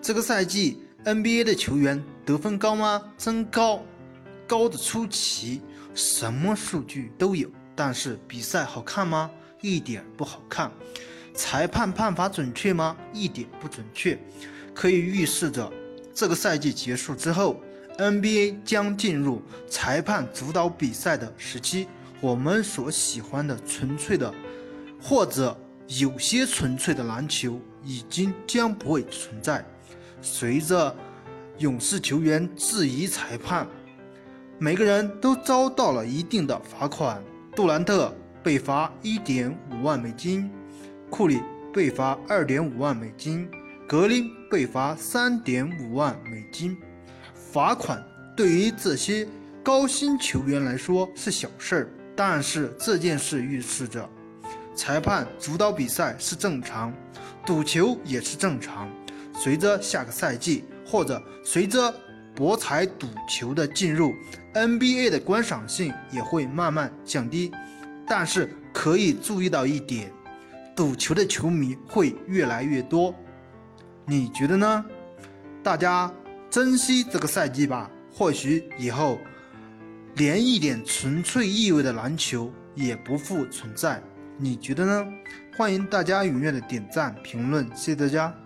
这个赛季 NBA 的球员得分高吗？真高，高的出奇，什么数据都有。但是比赛好看吗？一点不好看。裁判判罚准确吗？一点不准确。可以预示着这个赛季结束之后，NBA 将进入裁判主导比赛的时期。我们所喜欢的纯粹的，或者有些纯粹的篮球，已经将不会存在。随着勇士球员质疑裁判，每个人都遭到了一定的罚款。杜兰特被罚一点五万美金，库里被罚二点五万美金，格林被罚三点五万美金。罚款对于这些高薪球员来说是小事儿。但是这件事预示着，裁判主导比赛是正常，赌球也是正常。随着下个赛季，或者随着博彩赌球的进入，NBA 的观赏性也会慢慢降低。但是可以注意到一点，赌球的球迷会越来越多。你觉得呢？大家珍惜这个赛季吧，或许以后。连一点纯粹意味的篮球也不复存在，你觉得呢？欢迎大家踊跃的点赞评论，谢谢大家。